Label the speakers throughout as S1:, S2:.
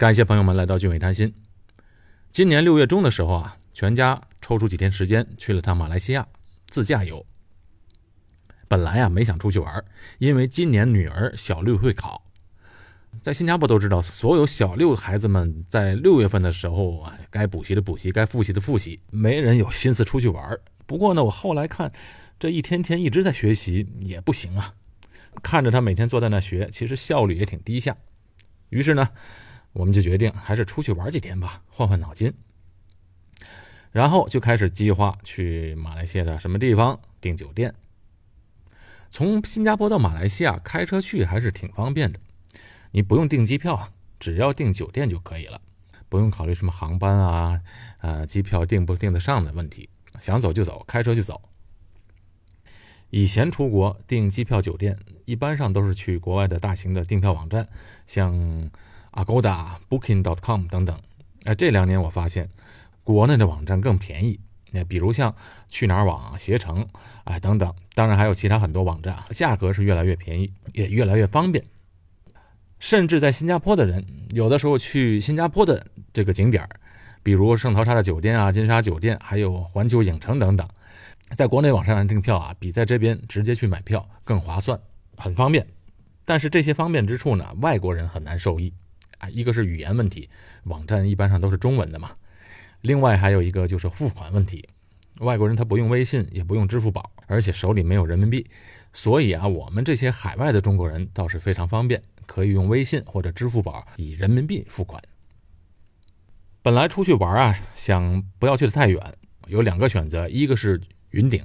S1: 感谢朋友们来到俊伟谈心。今年六月中的时候啊，全家抽出几天时间去了趟马来西亚自驾游。本来啊没想出去玩，因为今年女儿小六会考。在新加坡都知道，所有小六孩子们在六月份的时候啊，该补习的补习，该复习的复习，没人有心思出去玩。不过呢，我后来看，这一天天一直在学习也不行啊。看着他每天坐在那学，其实效率也挺低下。于是呢，我们就决定还是出去玩几天吧，换换脑筋。然后就开始计划去马来西亚的什么地方订酒店。从新加坡到马来西亚开车去还是挺方便的，你不用订机票，只要订酒店就可以了，不用考虑什么航班啊、呃机票订不订得上的问题，想走就走，开车就走。以前出国订机票、酒店，一般上都是去国外的大型的订票网站，像 Agoda、Booking.com 等等。哎，这两年我发现，国内的网站更便宜。那比如像去哪儿网、携程，哎等等，当然还有其他很多网站，价格是越来越便宜，也越来越方便。甚至在新加坡的人，有的时候去新加坡的这个景点比如圣淘沙的酒店啊、金沙酒店，还有环球影城等等。在国内网上订票啊，比在这边直接去买票更划算，很方便。但是这些方便之处呢，外国人很难受益。啊一个是语言问题，网站一般上都是中文的嘛。另外还有一个就是付款问题，外国人他不用微信，也不用支付宝，而且手里没有人民币，所以啊，我们这些海外的中国人倒是非常方便，可以用微信或者支付宝以人民币付款。本来出去玩啊，想不要去的太远，有两个选择，一个是。云顶，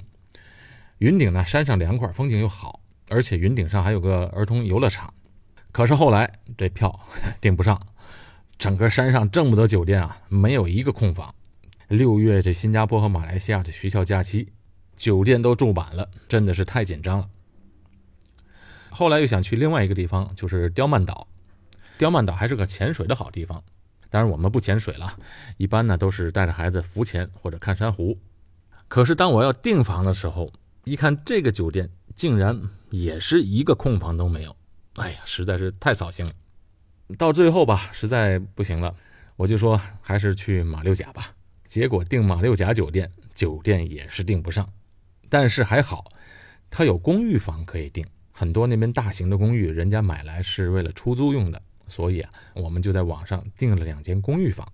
S1: 云顶呢，山上凉快，风景又好，而且云顶上还有个儿童游乐场。可是后来这票 订不上，整个山上这么多酒店啊，没有一个空房。六月这新加坡和马来西亚的学校假期，酒店都住满了，真的是太紧张了。后来又想去另外一个地方，就是刁曼岛。刁曼岛还是个潜水的好地方，当然我们不潜水了，一般呢都是带着孩子浮潜或者看珊瑚。可是当我要订房的时候，一看这个酒店竟然也是一个空房都没有，哎呀，实在是太扫兴了。到最后吧，实在不行了，我就说还是去马六甲吧。结果订马六甲酒店，酒店也是订不上。但是还好，它有公寓房可以订，很多那边大型的公寓，人家买来是为了出租用的，所以啊，我们就在网上订了两间公寓房。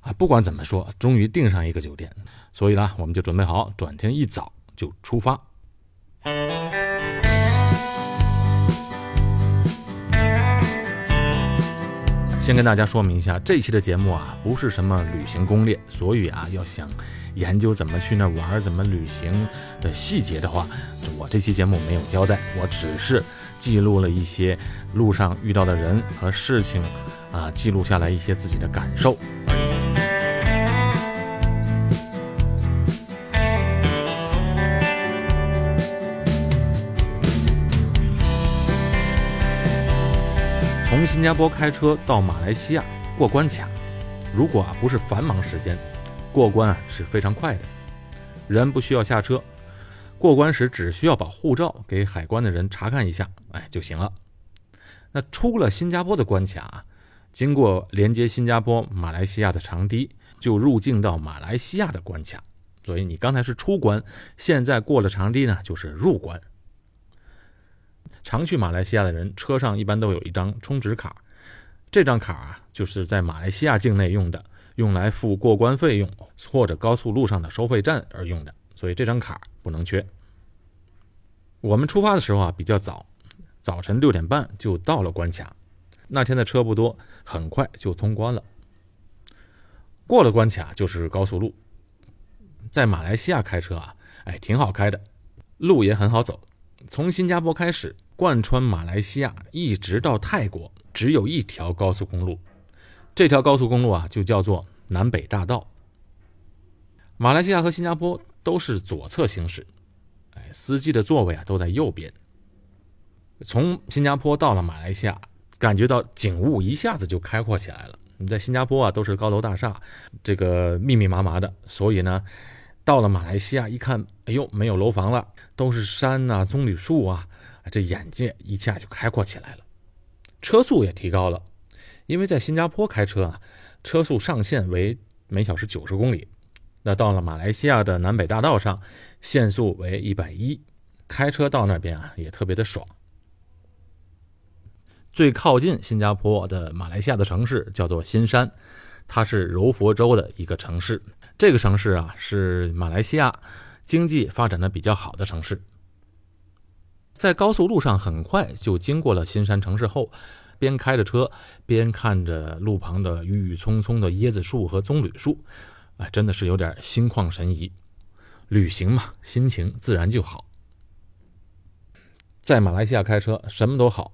S1: 啊，不管怎么说，终于订上一个酒店，所以呢，我们就准备好，转天一早就出发。先跟大家说明一下，这期的节目啊，不是什么旅行攻略，所以啊，要想研究怎么去那玩、怎么旅行的细节的话，我这期节目没有交代，我只是记录了一些路上遇到的人和事情，啊，记录下来一些自己的感受。从新加坡开车到马来西亚过关卡，如果啊不是繁忙时间，过关啊是非常快的，人不需要下车，过关时只需要把护照给海关的人查看一下，哎就行了。那出了新加坡的关卡啊，经过连接新加坡、马来西亚的长堤，就入境到马来西亚的关卡。所以你刚才是出关，现在过了长堤呢，就是入关。常去马来西亚的人，车上一般都有一张充值卡，这张卡啊，就是在马来西亚境内用的，用来付过关费用或者高速路上的收费站而用的，所以这张卡不能缺。我们出发的时候啊比较早，早晨六点半就到了关卡，那天的车不多，很快就通关了。过了关卡就是高速路，在马来西亚开车啊，哎，挺好开的，路也很好走，从新加坡开始。贯穿马来西亚一直到泰国，只有一条高速公路。这条高速公路啊，就叫做南北大道。马来西亚和新加坡都是左侧行驶，哎，司机的座位啊都在右边。从新加坡到了马来西亚，感觉到景物一下子就开阔起来了。你在新加坡啊，都是高楼大厦，这个密密麻麻的，所以呢，到了马来西亚一看，哎呦，没有楼房了，都是山呐，棕榈树啊。这眼界一下就开阔起来了，车速也提高了，因为在新加坡开车啊，车速上限为每小时九十公里，那到了马来西亚的南北大道上，限速为一百一，开车到那边啊也特别的爽。最靠近新加坡的马来西亚的城市叫做新山，它是柔佛州的一个城市。这个城市啊是马来西亚经济发展的比较好的城市。在高速路上很快就经过了新山城市后，边开着车边看着路旁的郁郁葱葱的椰子树和棕榈树，哎，真的是有点心旷神怡。旅行嘛，心情自然就好。在马来西亚开车什么都好。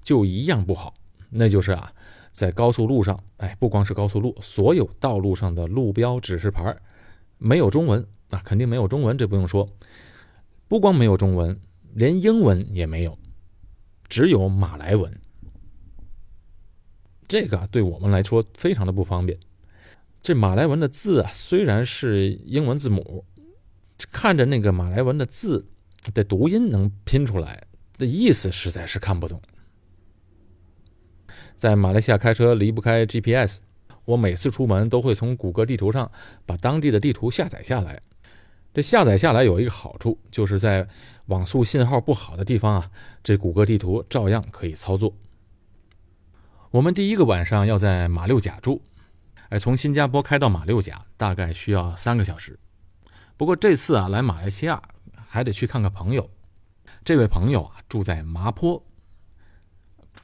S1: 就一样不好，那就是啊，在高速路上，哎，不光是高速路，所有道路上的路标指示牌没有中文啊，肯定没有中文，这不用说。不光没有中文，连英文也没有，只有马来文。这个对我们来说非常的不方便。这马来文的字啊，虽然是英文字母，看着那个马来文的字的读音能拼出来的意思，实在是看不懂。在马来西亚开车离不开 GPS，我每次出门都会从谷歌地图上把当地的地图下载下来。这下载下来有一个好处，就是在网速信号不好的地方啊，这谷歌地图照样可以操作。我们第一个晚上要在马六甲住，哎，从新加坡开到马六甲大概需要三个小时。不过这次啊来马来西亚还得去看看朋友，这位朋友啊住在麻坡。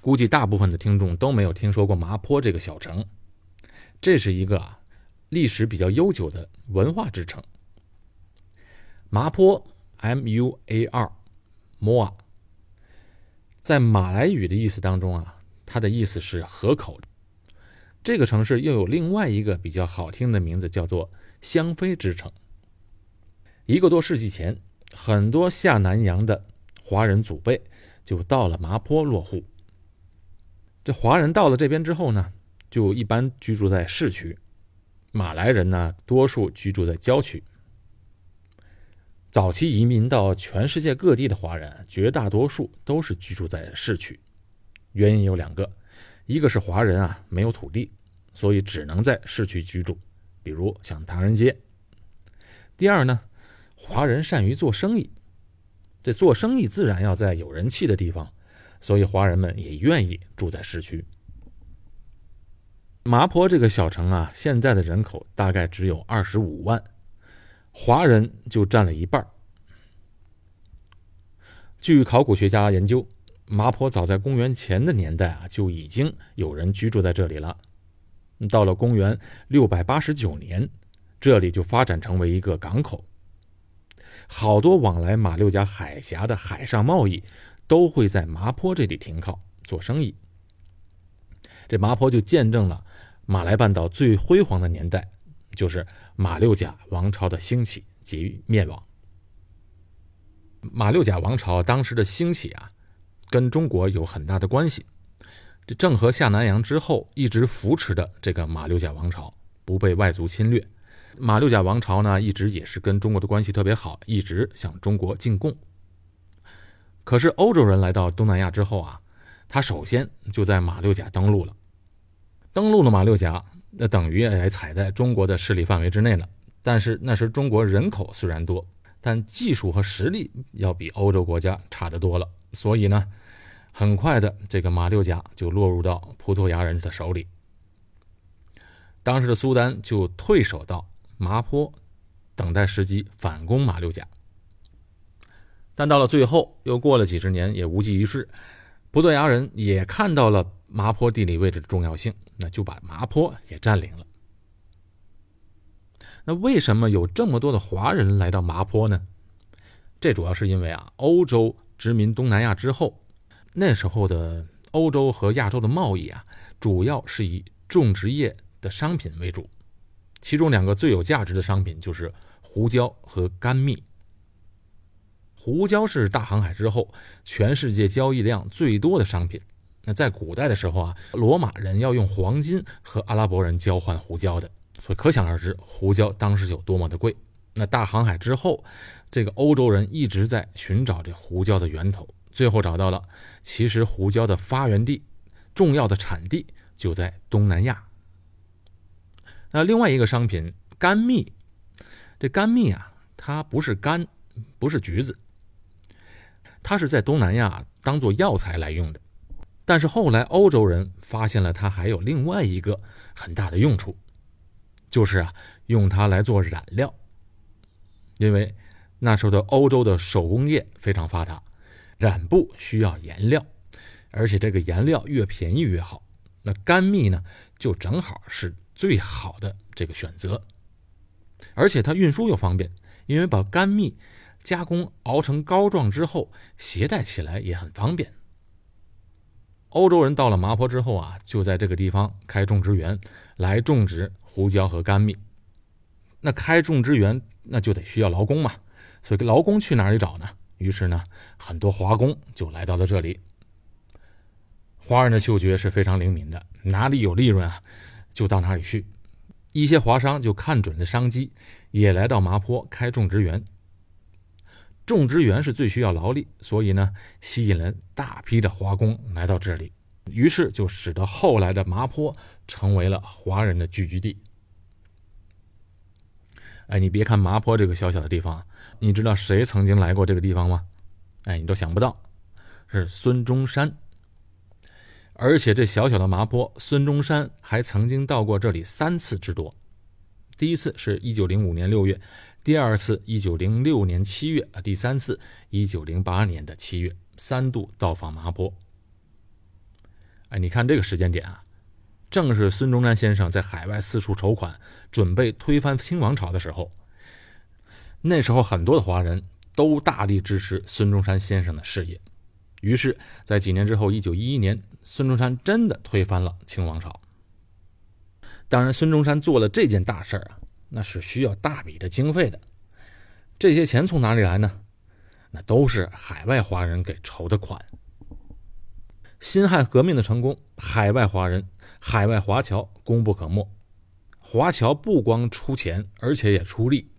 S1: 估计大部分的听众都没有听说过麻坡这个小城，这是一个啊历史比较悠久的文化之城。麻坡 M U A R，Moa，在马来语的意思当中啊，它的意思是河口。这个城市又有另外一个比较好听的名字，叫做香妃之城。一个多世纪前，很多下南洋的华人祖辈就到了麻坡落户。这华人到了这边之后呢，就一般居住在市区；马来人呢，多数居住在郊区。早期移民到全世界各地的华人，绝大多数都是居住在市区。原因有两个：一个是华人啊没有土地，所以只能在市区居住，比如像唐人街；第二呢，华人善于做生意，这做生意自然要在有人气的地方。所以华人们也愿意住在市区。麻坡这个小城啊，现在的人口大概只有二十五万，华人就占了一半。据考古学家研究，麻坡早在公元前的年代啊，就已经有人居住在这里了。到了公元六百八十九年，这里就发展成为一个港口，好多往来马六甲海峡的海上贸易。都会在麻坡这里停靠做生意，这麻坡就见证了马来半岛最辉煌的年代，就是马六甲王朝的兴起及灭亡。马六甲王朝当时的兴起啊，跟中国有很大的关系。这郑和下南洋之后，一直扶持的这个马六甲王朝不被外族侵略。马六甲王朝呢，一直也是跟中国的关系特别好，一直向中国进贡。可是欧洲人来到东南亚之后啊，他首先就在马六甲登陆了。登陆了马六甲，那等于也踩在中国的势力范围之内了。但是那时中国人口虽然多，但技术和实力要比欧洲国家差得多了。所以呢，很快的这个马六甲就落入到葡萄牙人的手里。当时的苏丹就退守到麻坡，等待时机反攻马六甲。但到了最后，又过了几十年，也无济于事。葡萄牙人也看到了麻坡地理位置的重要性，那就把麻坡也占领了。那为什么有这么多的华人来到麻坡呢？这主要是因为啊，欧洲殖民东南亚之后，那时候的欧洲和亚洲的贸易啊，主要是以种植业的商品为主，其中两个最有价值的商品就是胡椒和甘蜜。胡椒是大航海之后全世界交易量最多的商品。那在古代的时候啊，罗马人要用黄金和阿拉伯人交换胡椒的，所以可想而知胡椒当时有多么的贵。那大航海之后，这个欧洲人一直在寻找这胡椒的源头，最后找到了。其实胡椒的发源地、重要的产地就在东南亚。那另外一个商品甘蜜，这甘蜜啊，它不是柑，不是橘子，它是在东南亚当做药材来用的。但是后来欧洲人发现了它还有另外一个很大的用处，就是啊，用它来做染料。因为那时候的欧洲的手工业非常发达，染布需要颜料，而且这个颜料越便宜越好。那甘蜜呢，就正好是。最好的这个选择，而且它运输又方便，因为把甘蜜加工熬成膏状之后，携带起来也很方便。欧洲人到了麻坡之后啊，就在这个地方开种植园来种植胡椒和甘蜜。那开种植园那就得需要劳工嘛，所以劳工去哪里找呢？于是呢，很多华工就来到了这里。华人的嗅觉是非常灵敏的，哪里有利润啊？就到哪里去，一些华商就看准了商机，也来到麻坡开种植园。种植园是最需要劳力，所以呢，吸引了大批的华工来到这里，于是就使得后来的麻坡成为了华人的聚居地。哎，你别看麻坡这个小小的地方，你知道谁曾经来过这个地方吗？哎，你都想不到，是孙中山。而且这小小的麻坡，孙中山还曾经到过这里三次之多。第一次是一九零五年六月，第二次一九零六年七月，啊，第三次一九零八年的七月，三度到访麻坡。哎，你看这个时间点啊，正是孙中山先生在海外四处筹款，准备推翻清王朝的时候。那时候很多的华人都大力支持孙中山先生的事业。于是，在几年之后，一九一一年，孙中山真的推翻了清王朝。当然，孙中山做了这件大事啊，那是需要大笔的经费的。这些钱从哪里来呢？那都是海外华人给筹的款。辛亥革命的成功，海外华人、海外华侨功不可没。华侨不光出钱，而且也出力。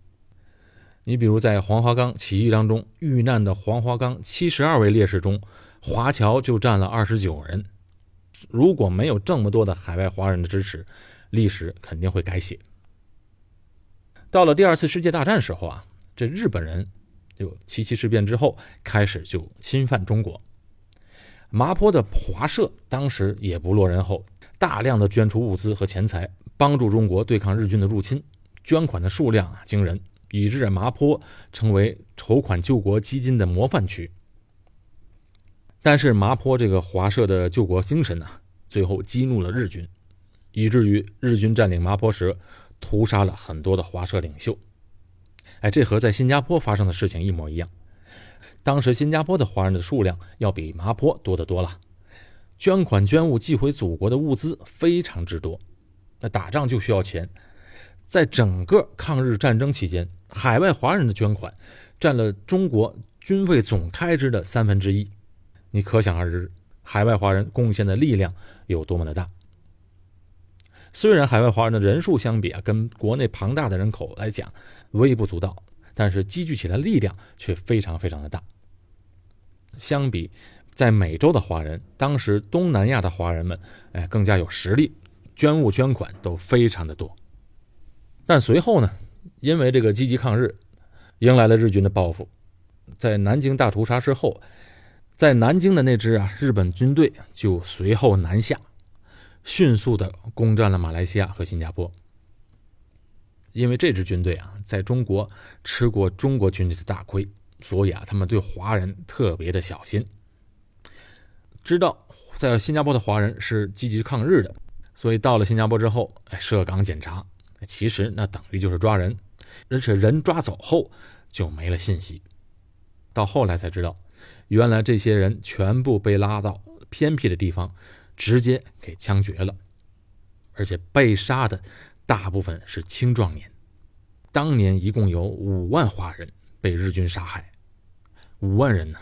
S1: 你比如在黄花岗起义当中遇难的黄花岗七十二位烈士中，华侨就占了二十九人。如果没有这么多的海外华人的支持，历史肯定会改写。到了第二次世界大战时候啊，这日本人就七七事变之后开始就侵犯中国。麻坡的华社当时也不落人后，大量的捐出物资和钱财，帮助中国对抗日军的入侵，捐款的数量啊惊人。以致麻坡成为筹款救国基金的模范区。但是麻坡这个华社的救国精神呢，最后激怒了日军，以至于日军占领麻坡时，屠杀了很多的华社领袖。哎，这和在新加坡发生的事情一模一样。当时新加坡的华人的数量要比麻坡多得多了，捐款捐物寄回祖国的物资非常之多。那打仗就需要钱。在整个抗日战争期间，海外华人的捐款占了中国军费总开支的三分之一，你可想而知，海外华人贡献的力量有多么的大。虽然海外华人的人数相比啊，跟国内庞大的人口来讲微不足道，但是积聚起来力量却非常非常的大。相比在美洲的华人，当时东南亚的华人们，哎，更加有实力，捐物捐款都非常的多。但随后呢，因为这个积极抗日，迎来了日军的报复。在南京大屠杀之后，在南京的那支啊日本军队就随后南下，迅速的攻占了马来西亚和新加坡。因为这支军队啊在中国吃过中国军队的大亏，所以啊他们对华人特别的小心。知道在新加坡的华人是积极抗日的，所以到了新加坡之后，哎设岗检查。其实那等于就是抓人，而且人抓走后就没了信息。到后来才知道，原来这些人全部被拉到偏僻的地方，直接给枪决了。而且被杀的大部分是青壮年。当年一共有五万华人被日军杀害，五万人呢，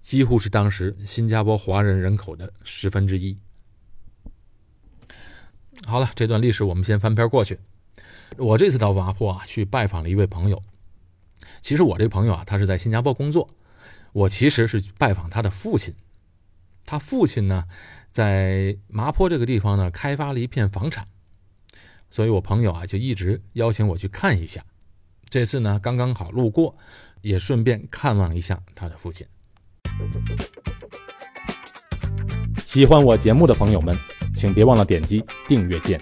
S1: 几乎是当时新加坡华人人口的十分之一。好了，这段历史我们先翻篇过去。我这次到瓦坡啊，去拜访了一位朋友。其实我这朋友啊，他是在新加坡工作。我其实是拜访他的父亲。他父亲呢，在麻坡这个地方呢，开发了一片房产，所以我朋友啊就一直邀请我去看一下。这次呢，刚刚好路过，也顺便看望一下他的父亲。
S2: 喜欢我节目的朋友们，请别忘了点击订阅键。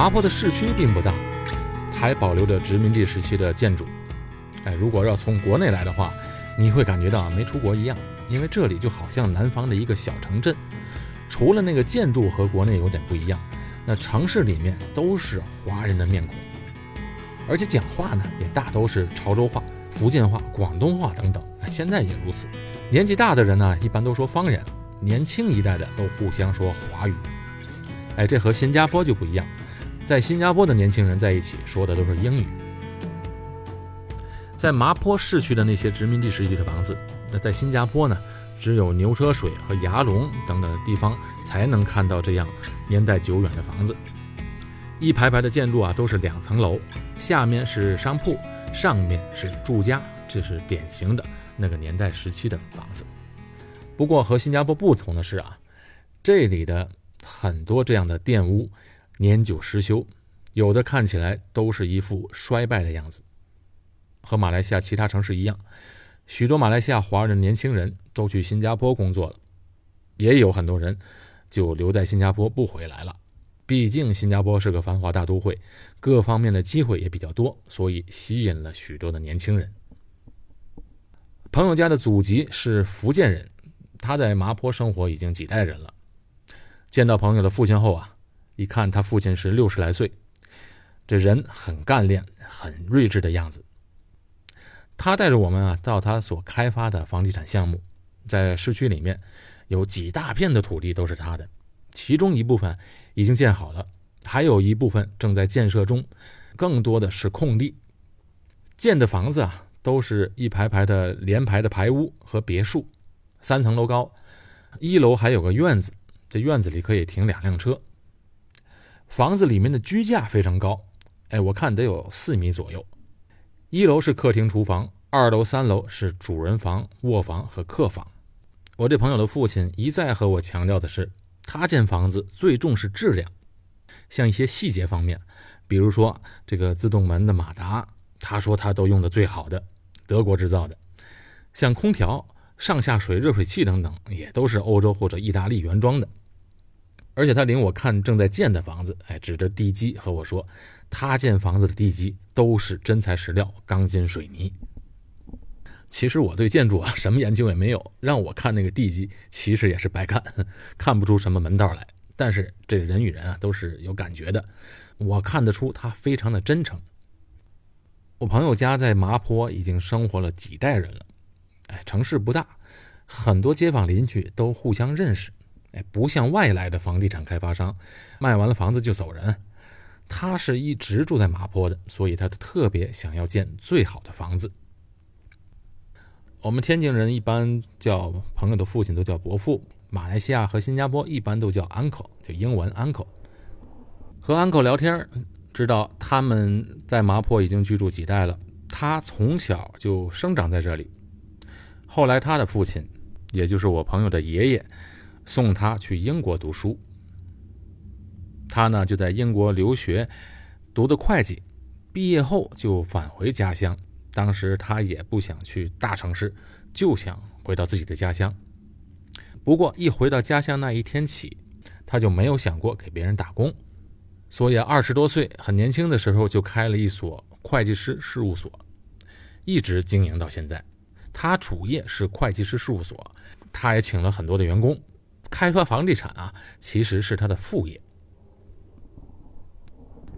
S1: 麻坡的市区并不大，还保留着殖民地时期的建筑。哎，如果要从国内来的话，你会感觉到没出国一样，因为这里就好像南方的一个小城镇。除了那个建筑和国内有点不一样，那城市里面都是华人的面孔，而且讲话呢也大都是潮州话、福建话、广东话等等。哎，现在也如此。年纪大的人呢，一般都说方言；年轻一代的都互相说华语。哎，这和新加坡就不一样。在新加坡的年轻人在一起说的都是英语。在麻坡市区的那些殖民地时期的房子，那在新加坡呢，只有牛车水和牙龙等等的地方才能看到这样年代久远的房子。一排排的建筑啊，都是两层楼，下面是商铺，上面是住家，这是典型的那个年代时期的房子。不过和新加坡不同的是啊，这里的很多这样的店屋。年久失修，有的看起来都是一副衰败的样子。和马来西亚其他城市一样，许多马来西亚华人年轻人都去新加坡工作了，也有很多人就留在新加坡不回来了。毕竟新加坡是个繁华大都会，各方面的机会也比较多，所以吸引了许多的年轻人。朋友家的祖籍是福建人，他在麻坡生活已经几代人了。见到朋友的父亲后啊。一看他父亲是六十来岁，这人很干练、很睿智的样子。他带着我们啊到他所开发的房地产项目，在市区里面有几大片的土地都是他的，其中一部分已经建好了，还有一部分正在建设中，更多的是空地。建的房子啊都是一排排的连排的排屋和别墅，三层楼高，一楼还有个院子，这院子里可以停两辆车。房子里面的居架非常高，哎，我看得有四米左右。一楼是客厅、厨房，二楼、三楼是主人房、卧房和客房。我这朋友的父亲一再和我强调的是，他建房子最重视质量，像一些细节方面，比如说这个自动门的马达，他说他都用的最好的，德国制造的。像空调、上下水热水器等等，也都是欧洲或者意大利原装的。而且他领我看正在建的房子，哎，指着地基和我说，他建房子的地基都是真材实料，钢筋水泥。其实我对建筑啊什么研究也没有，让我看那个地基，其实也是白看，看不出什么门道来。但是这人与人啊都是有感觉的，我看得出他非常的真诚。我朋友家在麻坡已经生活了几代人了，哎，城市不大，很多街坊邻居都互相认识。哎，不像外来的房地产开发商，卖完了房子就走人。他是一直住在马坡的，所以他特别想要建最好的房子。我们天津人一般叫朋友的父亲都叫伯父，马来西亚和新加坡一般都叫 uncle，就英文 uncle。和 uncle 聊天，知道他们在麻坡已经居住几代了。他从小就生长在这里，后来他的父亲，也就是我朋友的爷爷。送他去英国读书，他呢就在英国留学，读的会计，毕业后就返回家乡。当时他也不想去大城市，就想回到自己的家乡。不过一回到家乡那一天起，他就没有想过给别人打工，所以二十多岁很年轻的时候就开了一所会计师事务所，一直经营到现在。他主业是会计师事务所，他也请了很多的员工。开发房地产啊，其实是他的副业。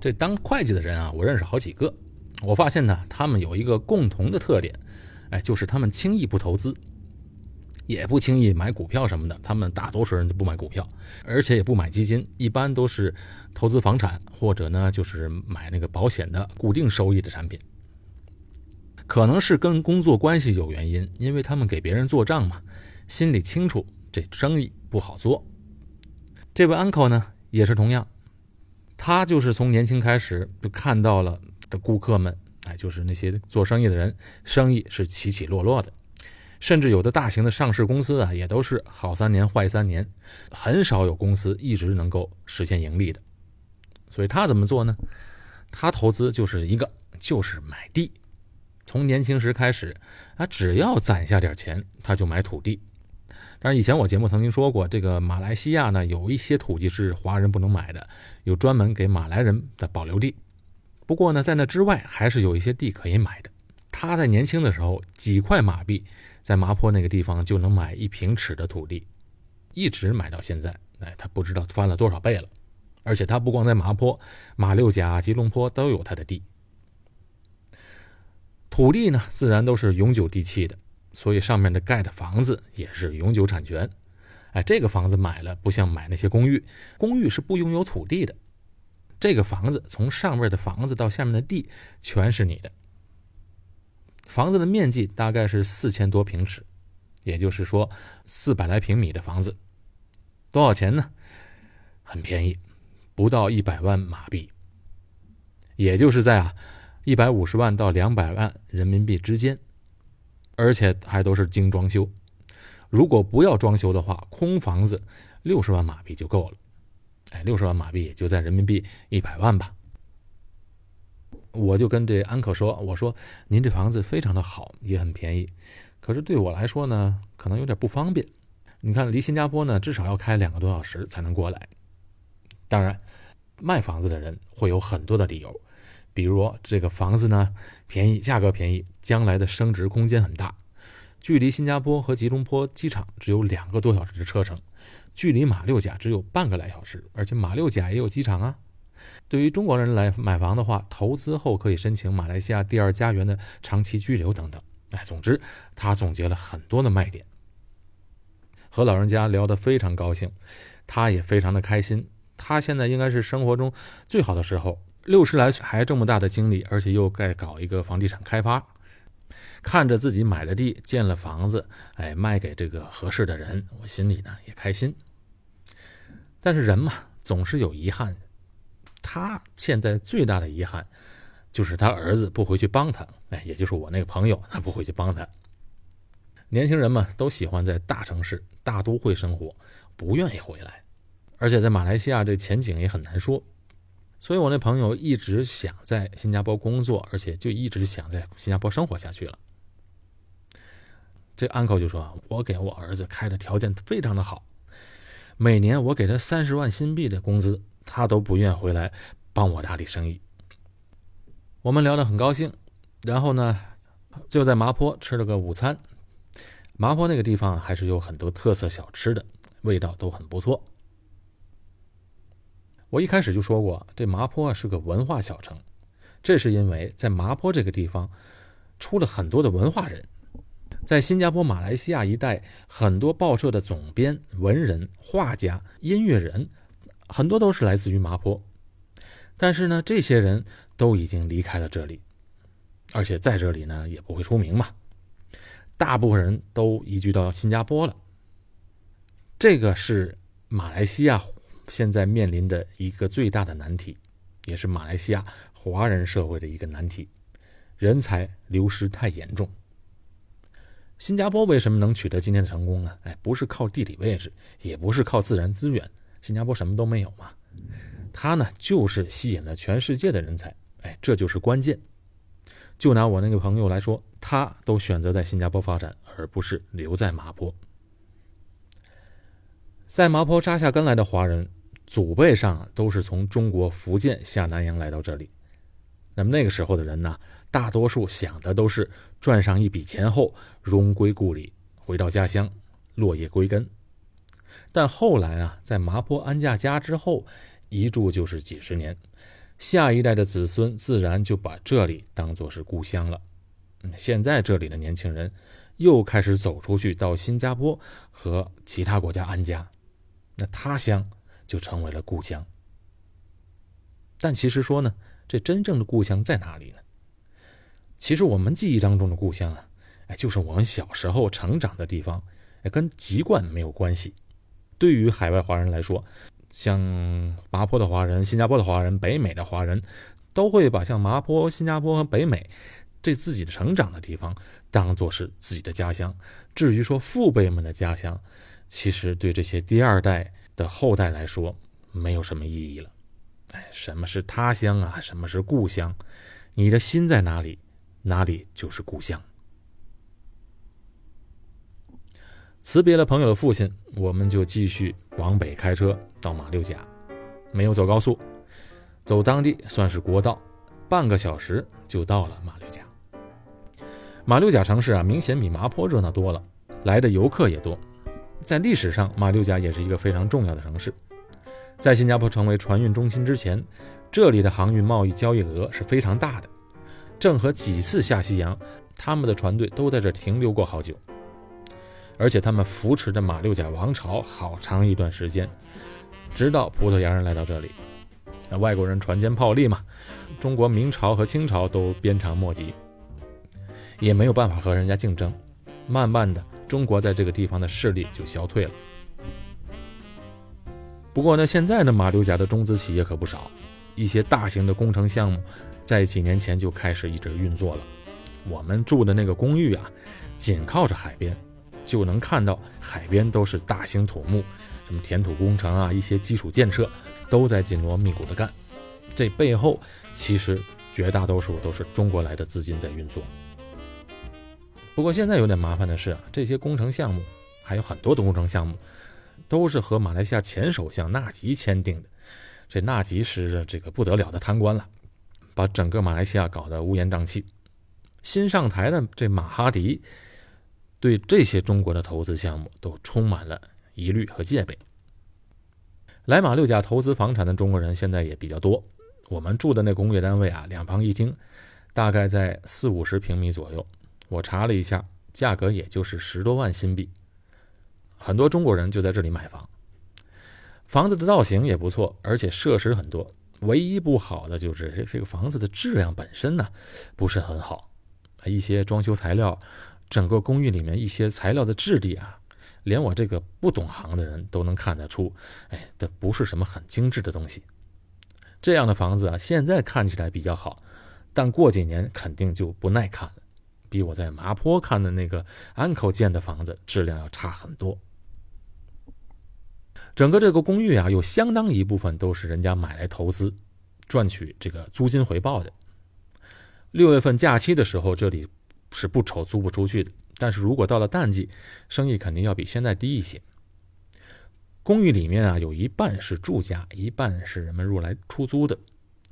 S1: 这当会计的人啊，我认识好几个。我发现呢，他们有一个共同的特点，哎，就是他们轻易不投资，也不轻易买股票什么的。他们大多数人都不买股票，而且也不买基金，一般都是投资房产或者呢，就是买那个保险的固定收益的产品。可能是跟工作关系有原因，因为他们给别人做账嘛，心里清楚这生意。不好做。这位 uncle 呢，也是同样，他就是从年轻开始就看到了的顾客们，哎，就是那些做生意的人，生意是起起落落的，甚至有的大型的上市公司啊，也都是好三年坏三年，很少有公司一直能够实现盈利的。所以他怎么做呢？他投资就是一个，就是买地。从年轻时开始，他只要攒下点钱，他就买土地。但是以前我节目曾经说过，这个马来西亚呢，有一些土地是华人不能买的，有专门给马来人的保留地。不过呢，在那之外，还是有一些地可以买的。他在年轻的时候，几块马币在麻坡那个地方就能买一平尺的土地，一直买到现在。哎，他不知道翻了多少倍了。而且他不光在麻坡、马六甲、吉隆坡都有他的地。土地呢，自然都是永久地契的。所以上面的盖的房子也是永久产权，哎，这个房子买了不像买那些公寓，公寓是不拥有土地的，这个房子从上面的房子到下面的地全是你的。房子的面积大概是四千多平尺，也就是说四百来平米的房子，多少钱呢？很便宜，不到一百万马币，也就是在啊一百五十万到两百万人民币之间。而且还都是精装修，如果不要装修的话，空房子六十万马币就够了。哎，六十万马币也就在人民币一百万吧。我就跟这安可说：“我说您这房子非常的好，也很便宜，可是对我来说呢，可能有点不方便。你看，离新加坡呢，至少要开两个多小时才能过来。当然，卖房子的人会有很多的理由。”比如这个房子呢，便宜，价格便宜，将来的升值空间很大。距离新加坡和吉隆坡机场只有两个多小时的车程，距离马六甲只有半个来小时，而且马六甲也有机场啊。对于中国人来买房的话，投资后可以申请马来西亚第二家园的长期居留等等。哎，总之他总结了很多的卖点。和老人家聊得非常高兴，他也非常的开心。他现在应该是生活中最好的时候。六十来岁还这么大的精力，而且又该搞一个房地产开发，看着自己买了地、建了房子，哎，卖给这个合适的人，我心里呢也开心。但是人嘛，总是有遗憾。他现在最大的遗憾，就是他儿子不回去帮他，哎，也就是我那个朋友，他不回去帮他。年轻人嘛，都喜欢在大城市、大都会生活，不愿意回来，而且在马来西亚这前景也很难说。所以，我那朋友一直想在新加坡工作，而且就一直想在新加坡生活下去了。这 uncle 就说：“我给我儿子开的条件非常的好，每年我给他三十万新币的工资，他都不愿回来帮我打理生意。”我们聊得很高兴，然后呢，就在麻坡吃了个午餐。麻坡那个地方还是有很多特色小吃的，味道都很不错。我一开始就说过，这麻坡啊是个文化小城，这是因为在麻坡这个地方出了很多的文化人，在新加坡、马来西亚一带，很多报社的总编、文人、画家、音乐人，很多都是来自于麻坡。但是呢，这些人都已经离开了这里，而且在这里呢也不会出名嘛，大部分人都移居到新加坡了。这个是马来西亚。现在面临的一个最大的难题，也是马来西亚华人社会的一个难题，人才流失太严重。新加坡为什么能取得今天的成功呢？哎，不是靠地理位置，也不是靠自然资源，新加坡什么都没有嘛。它呢，就是吸引了全世界的人才，哎，这就是关键。就拿我那个朋友来说，他都选择在新加坡发展，而不是留在马坡。在麻坡扎下根来的华人，祖辈上都是从中国福建下南洋来到这里。那么那个时候的人呢，大多数想的都是赚上一笔钱后荣归故里，回到家乡，落叶归根。但后来啊，在麻坡安家家之后，一住就是几十年，下一代的子孙自然就把这里当作是故乡了。现在这里的年轻人又开始走出去，到新加坡和其他国家安家。那他乡就成为了故乡，但其实说呢，这真正的故乡在哪里呢？其实我们记忆当中的故乡啊，哎，就是我们小时候成长的地方，哎，跟籍贯没有关系。对于海外华人来说，像麻坡的华人、新加坡的华人、北美的华人，都会把像麻坡、新加坡和北美这自己的成长的地方当做是自己的家乡。至于说父辈们的家乡，其实对这些第二代的后代来说没有什么意义了。哎，什么是他乡啊？什么是故乡？你的心在哪里，哪里就是故乡。辞别了朋友的父亲，我们就继续往北开车到马六甲。没有走高速，走当地算是国道，半个小时就到了马六甲。马六甲城市啊，明显比麻坡热闹多了，来的游客也多。在历史上，马六甲也是一个非常重要的城市。在新加坡成为船运中心之前，这里的航运贸易交易额是非常大的。郑和几次下西洋，他们的船队都在这停留过好久。而且他们扶持着马六甲王朝好长一段时间，直到葡萄牙人来到这里。那外国人船坚炮利嘛，中国明朝和清朝都鞭长莫及，也没有办法和人家竞争。慢慢的。中国在这个地方的势力就消退了。不过呢，现在呢，马六甲的中资企业可不少，一些大型的工程项目在几年前就开始一直运作了。我们住的那个公寓啊，紧靠着海边，就能看到海边都是大兴土木，什么填土工程啊，一些基础建设都在紧锣密鼓的干。这背后其实绝大多数都是中国来的资金在运作。不过现在有点麻烦的是啊，这些工程项目还有很多的工程项目，都是和马来西亚前首相纳吉签订的。这纳吉是这个不得了的贪官了，把整个马来西亚搞得乌烟瘴气。新上台的这马哈迪，对这些中国的投资项目都充满了疑虑和戒备。来马六甲投资房产的中国人现在也比较多。我们住的那工业单位啊，两房一厅，大概在四五十平米左右。我查了一下，价格也就是十多万新币。很多中国人就在这里买房，房子的造型也不错，而且设施很多。唯一不好的就是这个房子的质量本身呢不是很好，一些装修材料，整个公寓里面一些材料的质地啊，连我这个不懂行的人都能看得出，哎，这不是什么很精致的东西。这样的房子啊，现在看起来比较好，但过几年肯定就不耐看了。比我在麻坡看的那个安口建的房子质量要差很多。整个这个公寓啊，有相当一部分都是人家买来投资，赚取这个租金回报的。六月份假期的时候，这里是不愁租不出去的。但是如果到了淡季，生意肯定要比现在低一些。公寓里面啊，有一半是住家，一半是人们入来出租的。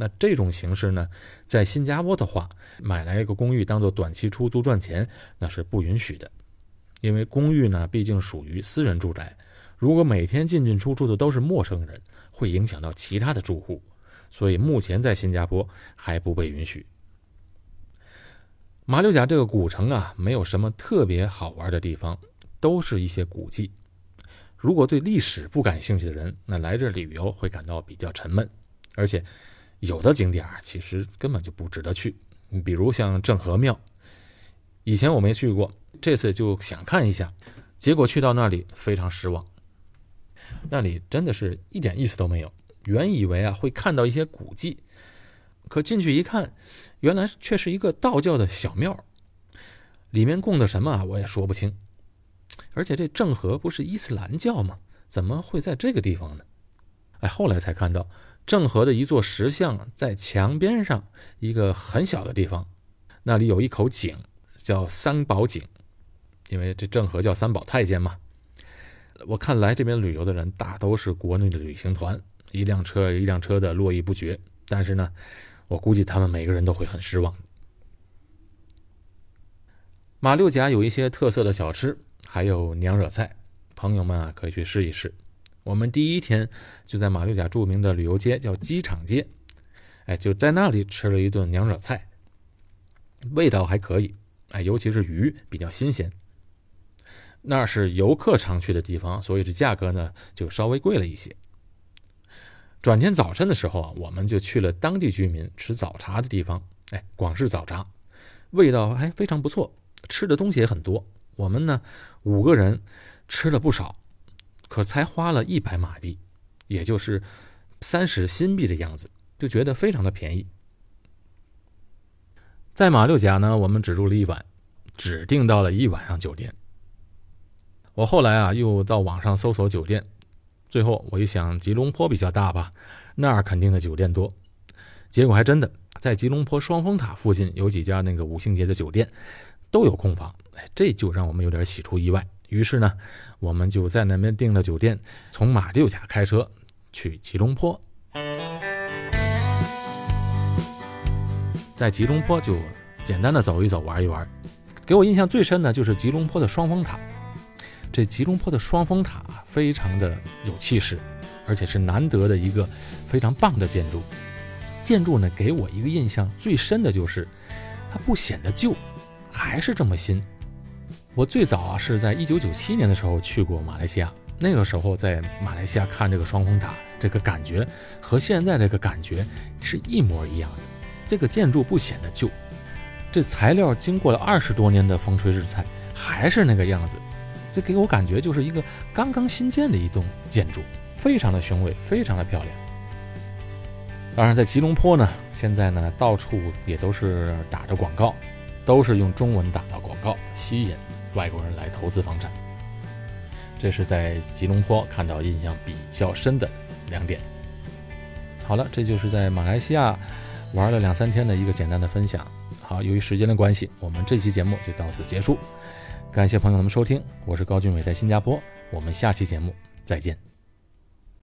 S1: 那这种形式呢，在新加坡的话，买来一个公寓当做短期出租赚钱，那是不允许的，因为公寓呢毕竟属于私人住宅，如果每天进进出出的都是陌生人，会影响到其他的住户，所以目前在新加坡还不被允许。马六甲这个古城啊，没有什么特别好玩的地方，都是一些古迹。如果对历史不感兴趣的人，那来这旅游会感到比较沉闷，而且。有的景点，其实根本就不值得去。比如像郑和庙，以前我没去过，这次就想看一下，结果去到那里非常失望。那里真的是一点意思都没有。原以为啊会看到一些古迹，可进去一看，原来却是一个道教的小庙，里面供的什么啊我也说不清。而且这郑和不是伊斯兰教吗？怎么会在这个地方呢？哎，后来才看到。郑和的一座石像在墙边上一个很小的地方，那里有一口井，叫三宝井，因为这郑和叫三宝太监嘛。我看来这边旅游的人大都是国内的旅行团，一辆车一辆车的络绎不绝。但是呢，我估计他们每个人都会很失望。马六甲有一些特色的小吃，还有娘惹菜，朋友们啊可以去试一试。我们第一天就在马六甲著名的旅游街叫机场街，哎，就在那里吃了一顿娘惹菜，味道还可以，哎，尤其是鱼比较新鲜。那是游客常去的地方，所以这价格呢就稍微贵了一些。转天早晨的时候啊，我们就去了当地居民吃早茶的地方，哎，广式早茶，味道还非常不错，吃的东西也很多。我们呢五个人吃了不少。可才花了一百马币，也就是三十新币的样子，就觉得非常的便宜。在马六甲呢，我们只住了一晚，只订到了一晚上酒店。我后来啊，又到网上搜索酒店，最后我一想，吉隆坡比较大吧，那儿肯定的酒店多。结果还真的，在吉隆坡双峰塔附近有几家那个五星级的酒店都有空房，哎，这就让我们有点喜出意外。于是呢，我们就在那边订了酒店，从马六甲开车去吉隆坡。在吉隆坡就简单的走一走、玩一玩，给我印象最深的就是吉隆坡的双峰塔。这吉隆坡的双峰塔非常的有气势，而且是难得的一个非常棒的建筑。建筑呢，给我一个印象最深的就是它不显得旧，还是这么新。我最早啊是在一九九七年的时候去过马来西亚，那个时候在马来西亚看这个双峰塔，这个感觉和现在这个感觉是一模一样的。这个建筑不显得旧，这材料经过了二十多年的风吹日晒，还是那个样子，这给我感觉就是一个刚刚新建的一栋建筑，非常的雄伟，非常的漂亮。当然，在吉隆坡呢，现在呢到处也都是打着广告，都是用中文打的广告，吸引外国人来投资房产。这是在吉隆坡看到印象比较深的两点。好了，这就是在马来西亚。玩了两三天的一个简单的分享，好，由于时间的关系，我们这期节目就到此结束。感谢朋友们收听，我是高俊伟，在新加坡，我们下期节目再见。